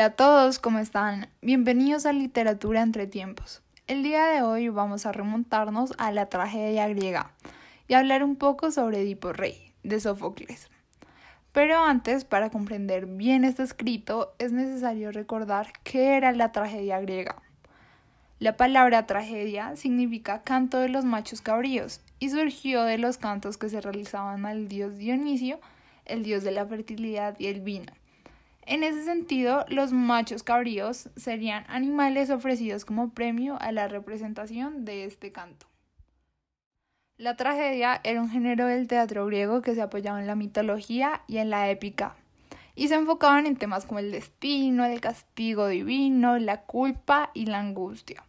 Hola a todos, ¿cómo están? Bienvenidos a Literatura entre tiempos. El día de hoy vamos a remontarnos a la tragedia griega y hablar un poco sobre Edipo Rey, de Sófocles. Pero antes, para comprender bien este escrito, es necesario recordar qué era la tragedia griega. La palabra tragedia significa canto de los machos cabríos y surgió de los cantos que se realizaban al dios Dionisio, el dios de la fertilidad y el vino. En ese sentido, los machos cabríos serían animales ofrecidos como premio a la representación de este canto. La tragedia era un género del teatro griego que se apoyaba en la mitología y en la épica, y se enfocaban en temas como el destino, el castigo divino, la culpa y la angustia.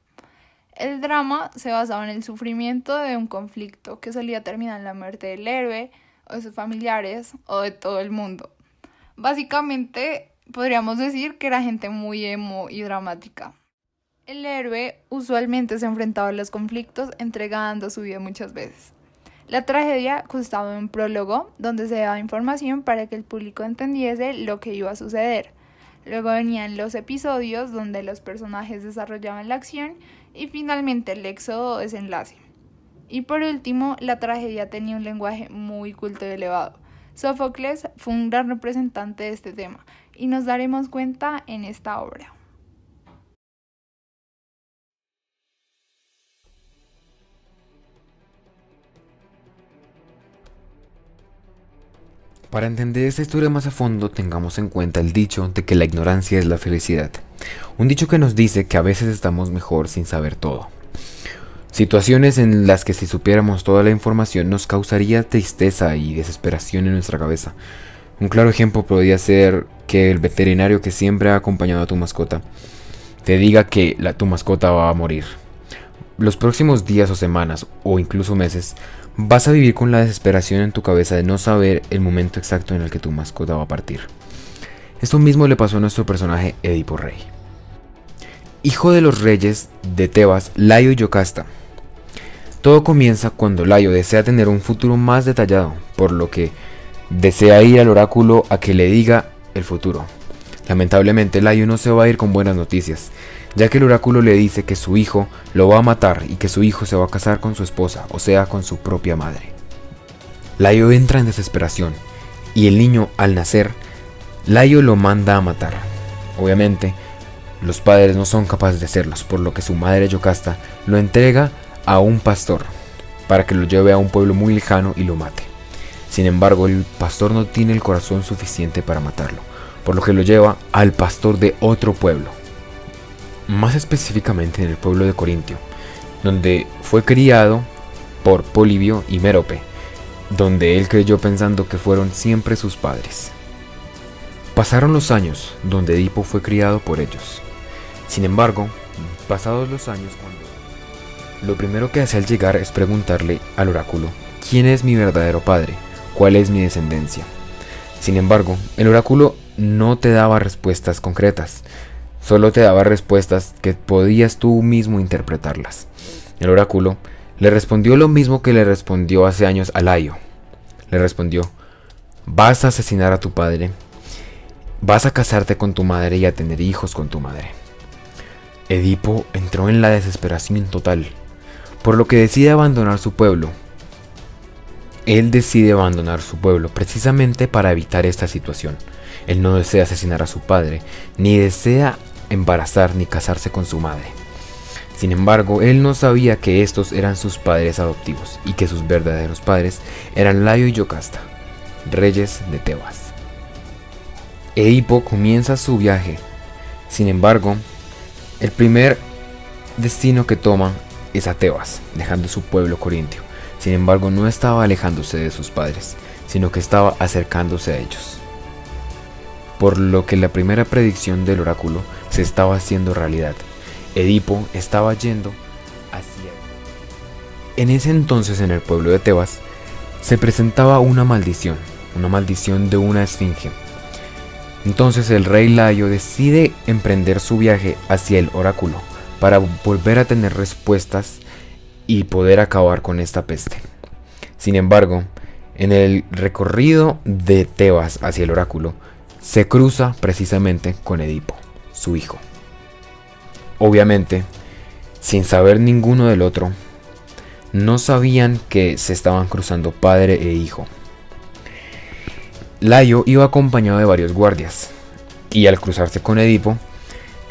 El drama se basaba en el sufrimiento de un conflicto que solía terminar en la muerte del héroe, o de sus familiares, o de todo el mundo. Básicamente podríamos decir que era gente muy emo y dramática. El héroe usualmente se enfrentaba a los conflictos entregando su vida muchas veces. La tragedia constaba de un prólogo donde se daba información para que el público entendiese lo que iba a suceder. Luego venían los episodios donde los personajes desarrollaban la acción y finalmente el éxodo o desenlace. Y por último, la tragedia tenía un lenguaje muy culto y elevado. Sófocles fue un gran representante de este tema y nos daremos cuenta en esta obra. Para entender esta historia más a fondo, tengamos en cuenta el dicho de que la ignorancia es la felicidad. Un dicho que nos dice que a veces estamos mejor sin saber todo. Situaciones en las que si supiéramos toda la información nos causaría tristeza y desesperación en nuestra cabeza. Un claro ejemplo podría ser que el veterinario que siempre ha acompañado a tu mascota te diga que la, tu mascota va a morir. Los próximos días o semanas o incluso meses vas a vivir con la desesperación en tu cabeza de no saber el momento exacto en el que tu mascota va a partir. Esto mismo le pasó a nuestro personaje Edipo Rey. Hijo de los reyes de Tebas, Layo y Yocasta. Todo comienza cuando Layo desea tener un futuro más detallado, por lo que desea ir al oráculo a que le diga el futuro. Lamentablemente, Layo no se va a ir con buenas noticias, ya que el oráculo le dice que su hijo lo va a matar y que su hijo se va a casar con su esposa, o sea, con su propia madre. Layo entra en desesperación, y el niño, al nacer, Layo lo manda a matar. Obviamente, los padres no son capaces de hacerlos, por lo que su madre Yocasta lo entrega a un pastor para que lo lleve a un pueblo muy lejano y lo mate. Sin embargo, el pastor no tiene el corazón suficiente para matarlo, por lo que lo lleva al pastor de otro pueblo, más específicamente en el pueblo de Corintio, donde fue criado por Polibio y Mérope, donde él creyó pensando que fueron siempre sus padres. Pasaron los años donde Edipo fue criado por ellos. Sin embargo, pasados los años cuando... Lo primero que hace al llegar es preguntarle al oráculo, ¿quién es mi verdadero padre? Cuál es mi descendencia. Sin embargo, el oráculo no te daba respuestas concretas, solo te daba respuestas que podías tú mismo interpretarlas. El oráculo le respondió lo mismo que le respondió hace años a Laio. Le respondió, vas a asesinar a tu padre, vas a casarte con tu madre y a tener hijos con tu madre. Edipo entró en la desesperación total, por lo que decide abandonar su pueblo él decide abandonar su pueblo precisamente para evitar esta situación. Él no desea asesinar a su padre, ni desea embarazar ni casarse con su madre. Sin embargo, él no sabía que estos eran sus padres adoptivos y que sus verdaderos padres eran Layo y Yocasta, reyes de Tebas. Eipo comienza su viaje. Sin embargo, el primer destino que toma es a Tebas, dejando su pueblo corintio. Sin embargo, no estaba alejándose de sus padres, sino que estaba acercándose a ellos. Por lo que la primera predicción del oráculo se estaba haciendo realidad. Edipo estaba yendo hacia... En ese entonces en el pueblo de Tebas se presentaba una maldición, una maldición de una esfinge. Entonces el rey Layo decide emprender su viaje hacia el oráculo para volver a tener respuestas y poder acabar con esta peste. Sin embargo, en el recorrido de Tebas hacia el oráculo, se cruza precisamente con Edipo. su hijo. Obviamente, sin saber ninguno del otro, no sabían que se estaban cruzando padre e hijo. Layo iba acompañado de varios guardias, y al cruzarse con Edipo,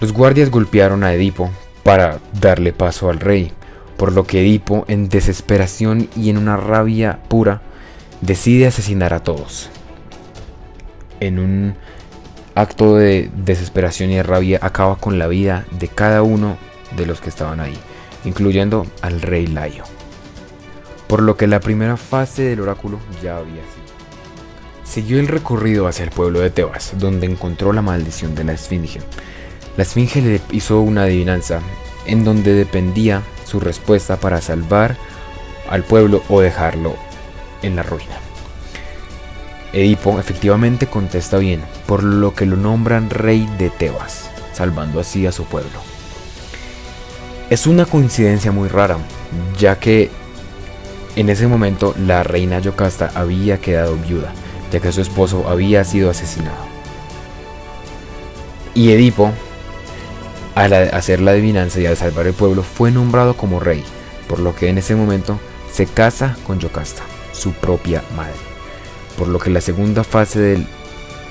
los guardias golpearon a Edipo para darle paso al rey, por lo que Edipo, en desesperación y en una rabia pura, decide asesinar a todos. En un acto de desesperación y de rabia acaba con la vida de cada uno de los que estaban ahí, incluyendo al rey Layo. Por lo que la primera fase del oráculo ya había sido. Siguió el recorrido hacia el pueblo de Tebas, donde encontró la maldición de la Esfinge. La Esfinge le hizo una adivinanza en donde dependía su respuesta para salvar al pueblo o dejarlo en la ruina. Edipo efectivamente contesta bien, por lo que lo nombran rey de Tebas, salvando así a su pueblo. Es una coincidencia muy rara, ya que en ese momento la reina Yocasta había quedado viuda ya que su esposo había sido asesinado. Y Edipo, al hacer la adivinanza y al salvar el pueblo, fue nombrado como rey, por lo que en ese momento se casa con Yocasta, su propia madre, por lo que la segunda fase del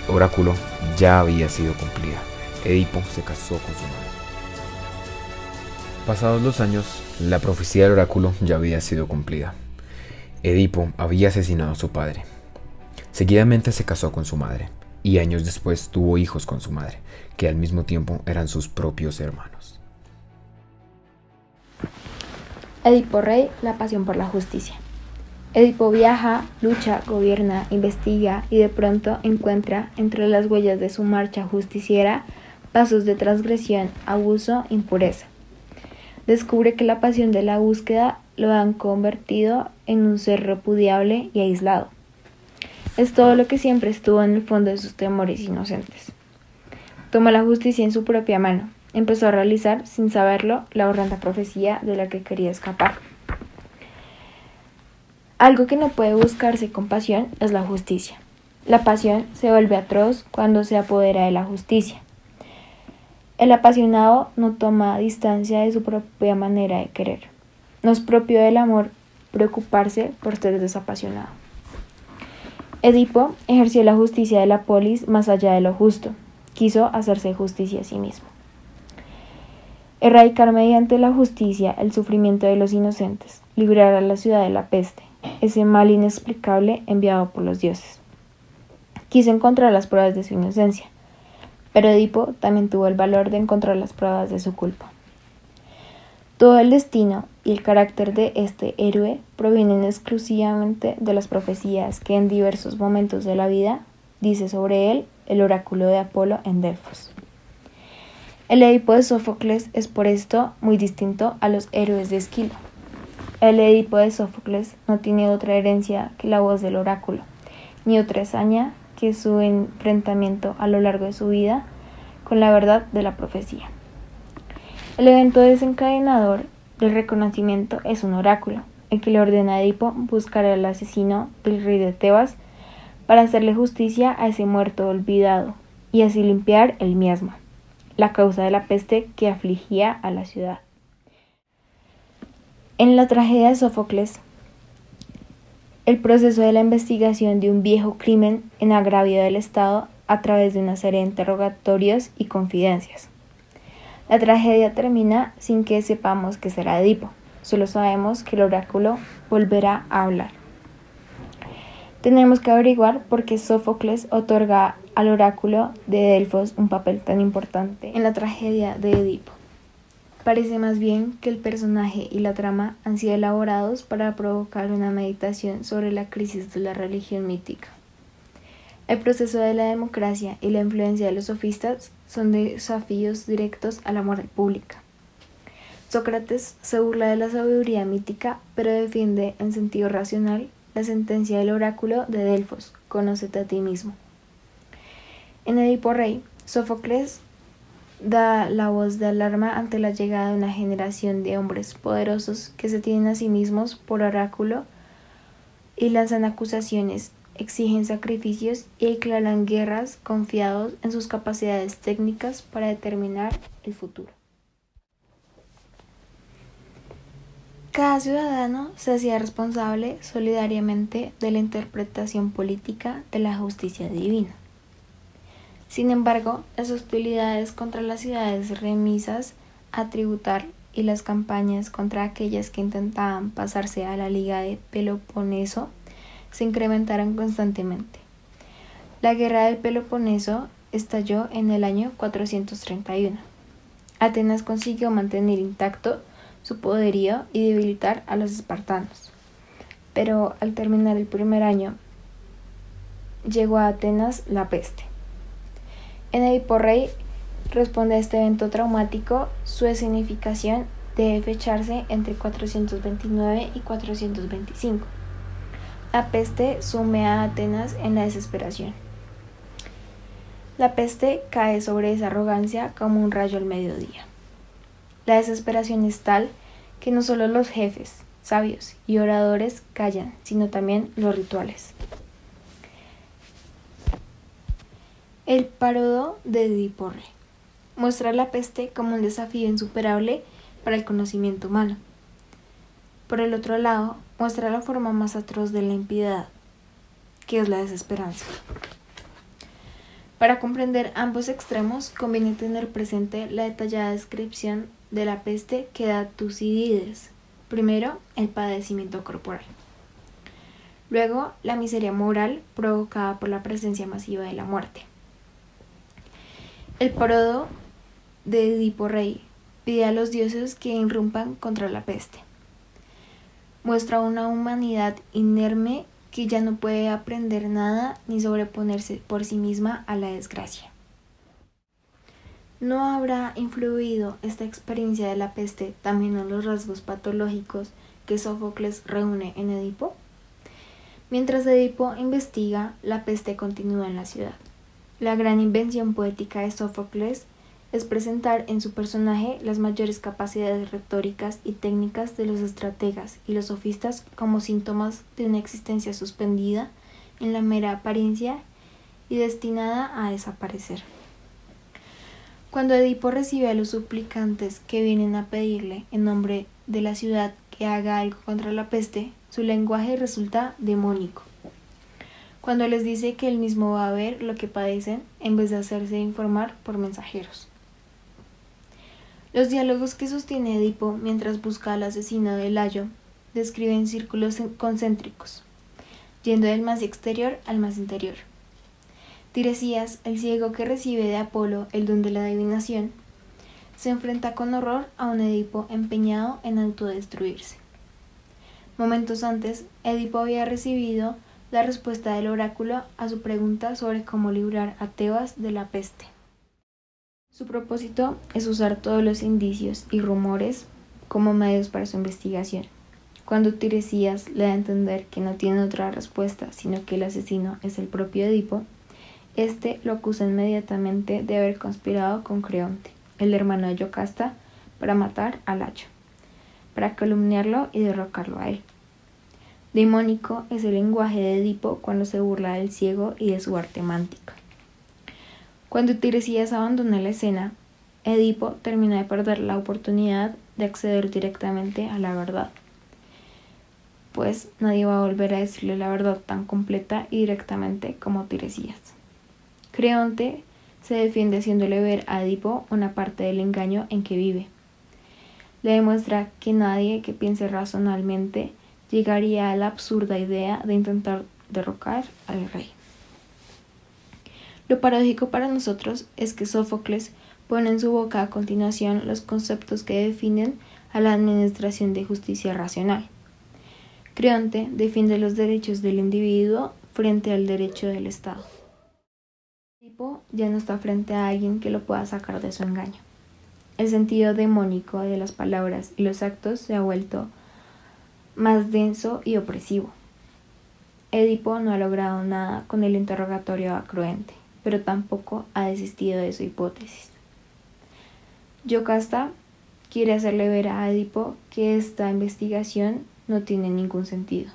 oráculo ya había sido cumplida. Edipo se casó con su madre. Pasados los años, la profecía del oráculo ya había sido cumplida. Edipo había asesinado a su padre, Seguidamente se casó con su madre y años después tuvo hijos con su madre, que al mismo tiempo eran sus propios hermanos. Edipo Rey, la pasión por la justicia. Edipo viaja, lucha, gobierna, investiga y de pronto encuentra entre las huellas de su marcha justiciera pasos de transgresión, abuso, impureza. Descubre que la pasión de la búsqueda lo han convertido en un ser repudiable y aislado es todo lo que siempre estuvo en el fondo de sus temores inocentes. Tomó la justicia en su propia mano. Empezó a realizar, sin saberlo, la horrenda profecía de la que quería escapar. Algo que no puede buscarse con pasión es la justicia. La pasión se vuelve atroz cuando se apodera de la justicia. El apasionado no toma distancia de su propia manera de querer. No es propio del amor preocuparse por ser desapasionado. Edipo ejerció la justicia de la polis más allá de lo justo. Quiso hacerse justicia a sí mismo. Erradicar mediante la justicia el sufrimiento de los inocentes, librar a la ciudad de la peste, ese mal inexplicable enviado por los dioses. Quiso encontrar las pruebas de su inocencia, pero Edipo también tuvo el valor de encontrar las pruebas de su culpa. Todo el destino y el carácter de este héroe provienen exclusivamente de las profecías que en diversos momentos de la vida dice sobre él el oráculo de Apolo en Delfos. El Edipo de Sófocles es por esto muy distinto a los héroes de Esquilo. El Edipo de Sófocles no tiene otra herencia que la voz del oráculo, ni otra hazaña que su enfrentamiento a lo largo de su vida con la verdad de la profecía. El evento desencadenador del reconocimiento es un oráculo, el que le ordena a Edipo buscar al asesino del rey de Tebas para hacerle justicia a ese muerto olvidado y así limpiar el miasma, la causa de la peste que afligía a la ciudad. En la tragedia de Sófocles, el proceso de la investigación de un viejo crimen en agravio del Estado a través de una serie de interrogatorios y confidencias. La tragedia termina sin que sepamos que será Edipo, solo sabemos que el oráculo volverá a hablar. Tenemos que averiguar por qué Sófocles otorga al oráculo de Delfos un papel tan importante en la tragedia de Edipo. Parece más bien que el personaje y la trama han sido elaborados para provocar una meditación sobre la crisis de la religión mítica. El proceso de la democracia y la influencia de los sofistas son desafíos directos a la moral pública. Sócrates se burla de la sabiduría mítica, pero defiende en sentido racional la sentencia del oráculo de Delfos, conócete a ti mismo. En Edipo Rey, Sófocles da la voz de alarma ante la llegada de una generación de hombres poderosos que se tienen a sí mismos por oráculo y lanzan acusaciones exigen sacrificios y declaran guerras confiados en sus capacidades técnicas para determinar el futuro. Cada ciudadano se hacía responsable solidariamente de la interpretación política de la justicia divina. Sin embargo, las hostilidades contra las ciudades remisas a tributar y las campañas contra aquellas que intentaban pasarse a la Liga de Peloponeso se incrementaron constantemente. La guerra del Peloponeso estalló en el año 431. Atenas consiguió mantener intacto su poderío y debilitar a los espartanos. Pero al terminar el primer año, llegó a Atenas la peste. En Edipo Rey responde a este evento traumático, su escenificación debe fecharse entre 429 y 425. La peste sume a Atenas en la desesperación. La peste cae sobre esa arrogancia como un rayo al mediodía. La desesperación es tal que no solo los jefes, sabios y oradores callan, sino también los rituales. El parodo de Ediporre muestra la peste como un desafío insuperable para el conocimiento humano. Por el otro lado, muestra la forma más atroz de la impiedad, que es la desesperanza. Para comprender ambos extremos, conviene tener presente la detallada descripción de la peste que da Tucídides. Primero, el padecimiento corporal. Luego, la miseria moral provocada por la presencia masiva de la muerte. El parodo de Edipo Rey pide a los dioses que irrumpan contra la peste. Muestra una humanidad inerme que ya no puede aprender nada ni sobreponerse por sí misma a la desgracia. ¿No habrá influido esta experiencia de la peste también en los rasgos patológicos que Sófocles reúne en Edipo? Mientras Edipo investiga, la peste continúa en la ciudad. La gran invención poética de Sófocles es presentar en su personaje las mayores capacidades retóricas y técnicas de los estrategas y los sofistas como síntomas de una existencia suspendida en la mera apariencia y destinada a desaparecer. Cuando Edipo recibe a los suplicantes que vienen a pedirle en nombre de la ciudad que haga algo contra la peste, su lenguaje resulta demónico. Cuando les dice que él mismo va a ver lo que padecen en vez de hacerse informar por mensajeros. Los diálogos que sostiene Edipo mientras busca al asesino de Layo describen círculos concéntricos, yendo del más exterior al más interior. Tiresías, el ciego que recibe de Apolo el don de la adivinación, se enfrenta con horror a un Edipo empeñado en autodestruirse. Momentos antes, Edipo había recibido la respuesta del oráculo a su pregunta sobre cómo librar a Tebas de la peste. Su propósito es usar todos los indicios y rumores como medios para su investigación. Cuando Tiresias le da a entender que no tiene otra respuesta, sino que el asesino es el propio Edipo, este lo acusa inmediatamente de haber conspirado con Creonte, el hermano de Yocasta, para matar a Lacho, para calumniarlo y derrocarlo a él. Demónico es el lenguaje de Edipo cuando se burla del ciego y de su arte mántica. Cuando Tiresias abandona la escena, Edipo termina de perder la oportunidad de acceder directamente a la verdad, pues nadie va a volver a decirle la verdad tan completa y directamente como Tiresias. Creonte se defiende haciéndole ver a Edipo una parte del engaño en que vive. Le demuestra que nadie que piense razonablemente llegaría a la absurda idea de intentar derrocar al rey. Lo paradójico para nosotros es que Sófocles pone en su boca a continuación los conceptos que definen a la administración de justicia racional. Creonte defiende los derechos del individuo frente al derecho del Estado. tipo ya no está frente a alguien que lo pueda sacar de su engaño. El sentido demónico de las palabras y los actos se ha vuelto más denso y opresivo. Edipo no ha logrado nada con el interrogatorio a Cruente pero tampoco ha desistido de su hipótesis. Yocasta quiere hacerle ver a Edipo que esta investigación no tiene ningún sentido.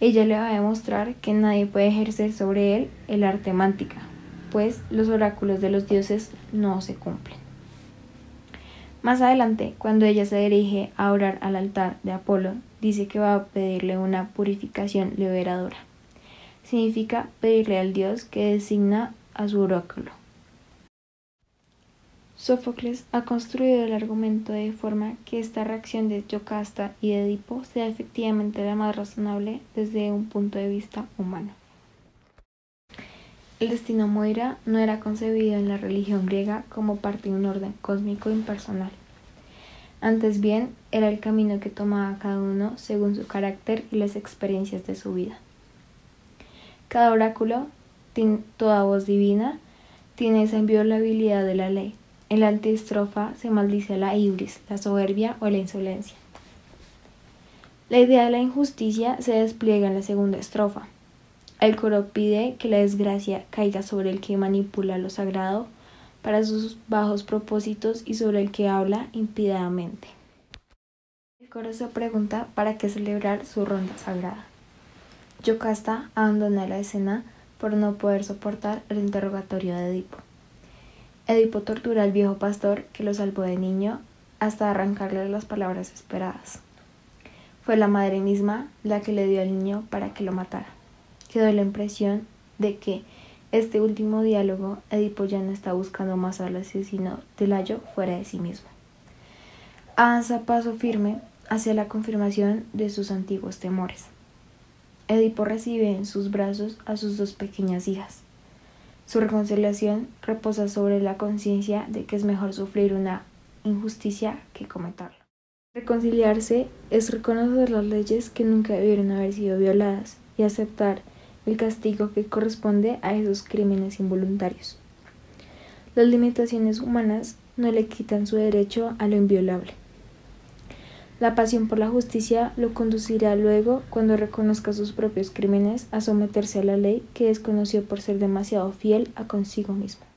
Ella le va a demostrar que nadie puede ejercer sobre él el arte mántica, pues los oráculos de los dioses no se cumplen. Más adelante, cuando ella se dirige a orar al altar de Apolo, dice que va a pedirle una purificación liberadora. Significa pedirle al dios que designa a su oráculo. Sófocles ha construido el argumento de forma que esta reacción de Yocasta y de Edipo sea efectivamente la más razonable desde un punto de vista humano. El destino Moira no era concebido en la religión griega como parte de un orden cósmico impersonal. Antes bien, era el camino que tomaba cada uno según su carácter y las experiencias de su vida. Cada oráculo, toda voz divina, tiene esa inviolabilidad de la ley, en la antiestrofa se maldice la ibris, la soberbia o la insolencia. La idea de la injusticia se despliega en la segunda estrofa. El coro pide que la desgracia caiga sobre el que manipula lo sagrado para sus bajos propósitos y sobre el que habla impidamente. El coro se pregunta para qué celebrar su ronda sagrada. Yocasta abandona la escena por no poder soportar el interrogatorio de Edipo. Edipo tortura al viejo pastor que lo salvó de niño hasta arrancarle las palabras esperadas. Fue la madre misma la que le dio al niño para que lo matara. Quedó la impresión de que este último diálogo Edipo ya no está buscando más al asesino de Layo fuera de sí mismo. Avanza paso firme hacia la confirmación de sus antiguos temores. Edipo recibe en sus brazos a sus dos pequeñas hijas, su reconciliación reposa sobre la conciencia de que es mejor sufrir una injusticia que cometerla. Reconciliarse es reconocer las leyes que nunca debieron haber sido violadas y aceptar el castigo que corresponde a esos crímenes involuntarios. Las limitaciones humanas no le quitan su derecho a lo inviolable. La pasión por la justicia lo conducirá luego, cuando reconozca sus propios crímenes, a someterse a la ley que desconoció por ser demasiado fiel a consigo mismo.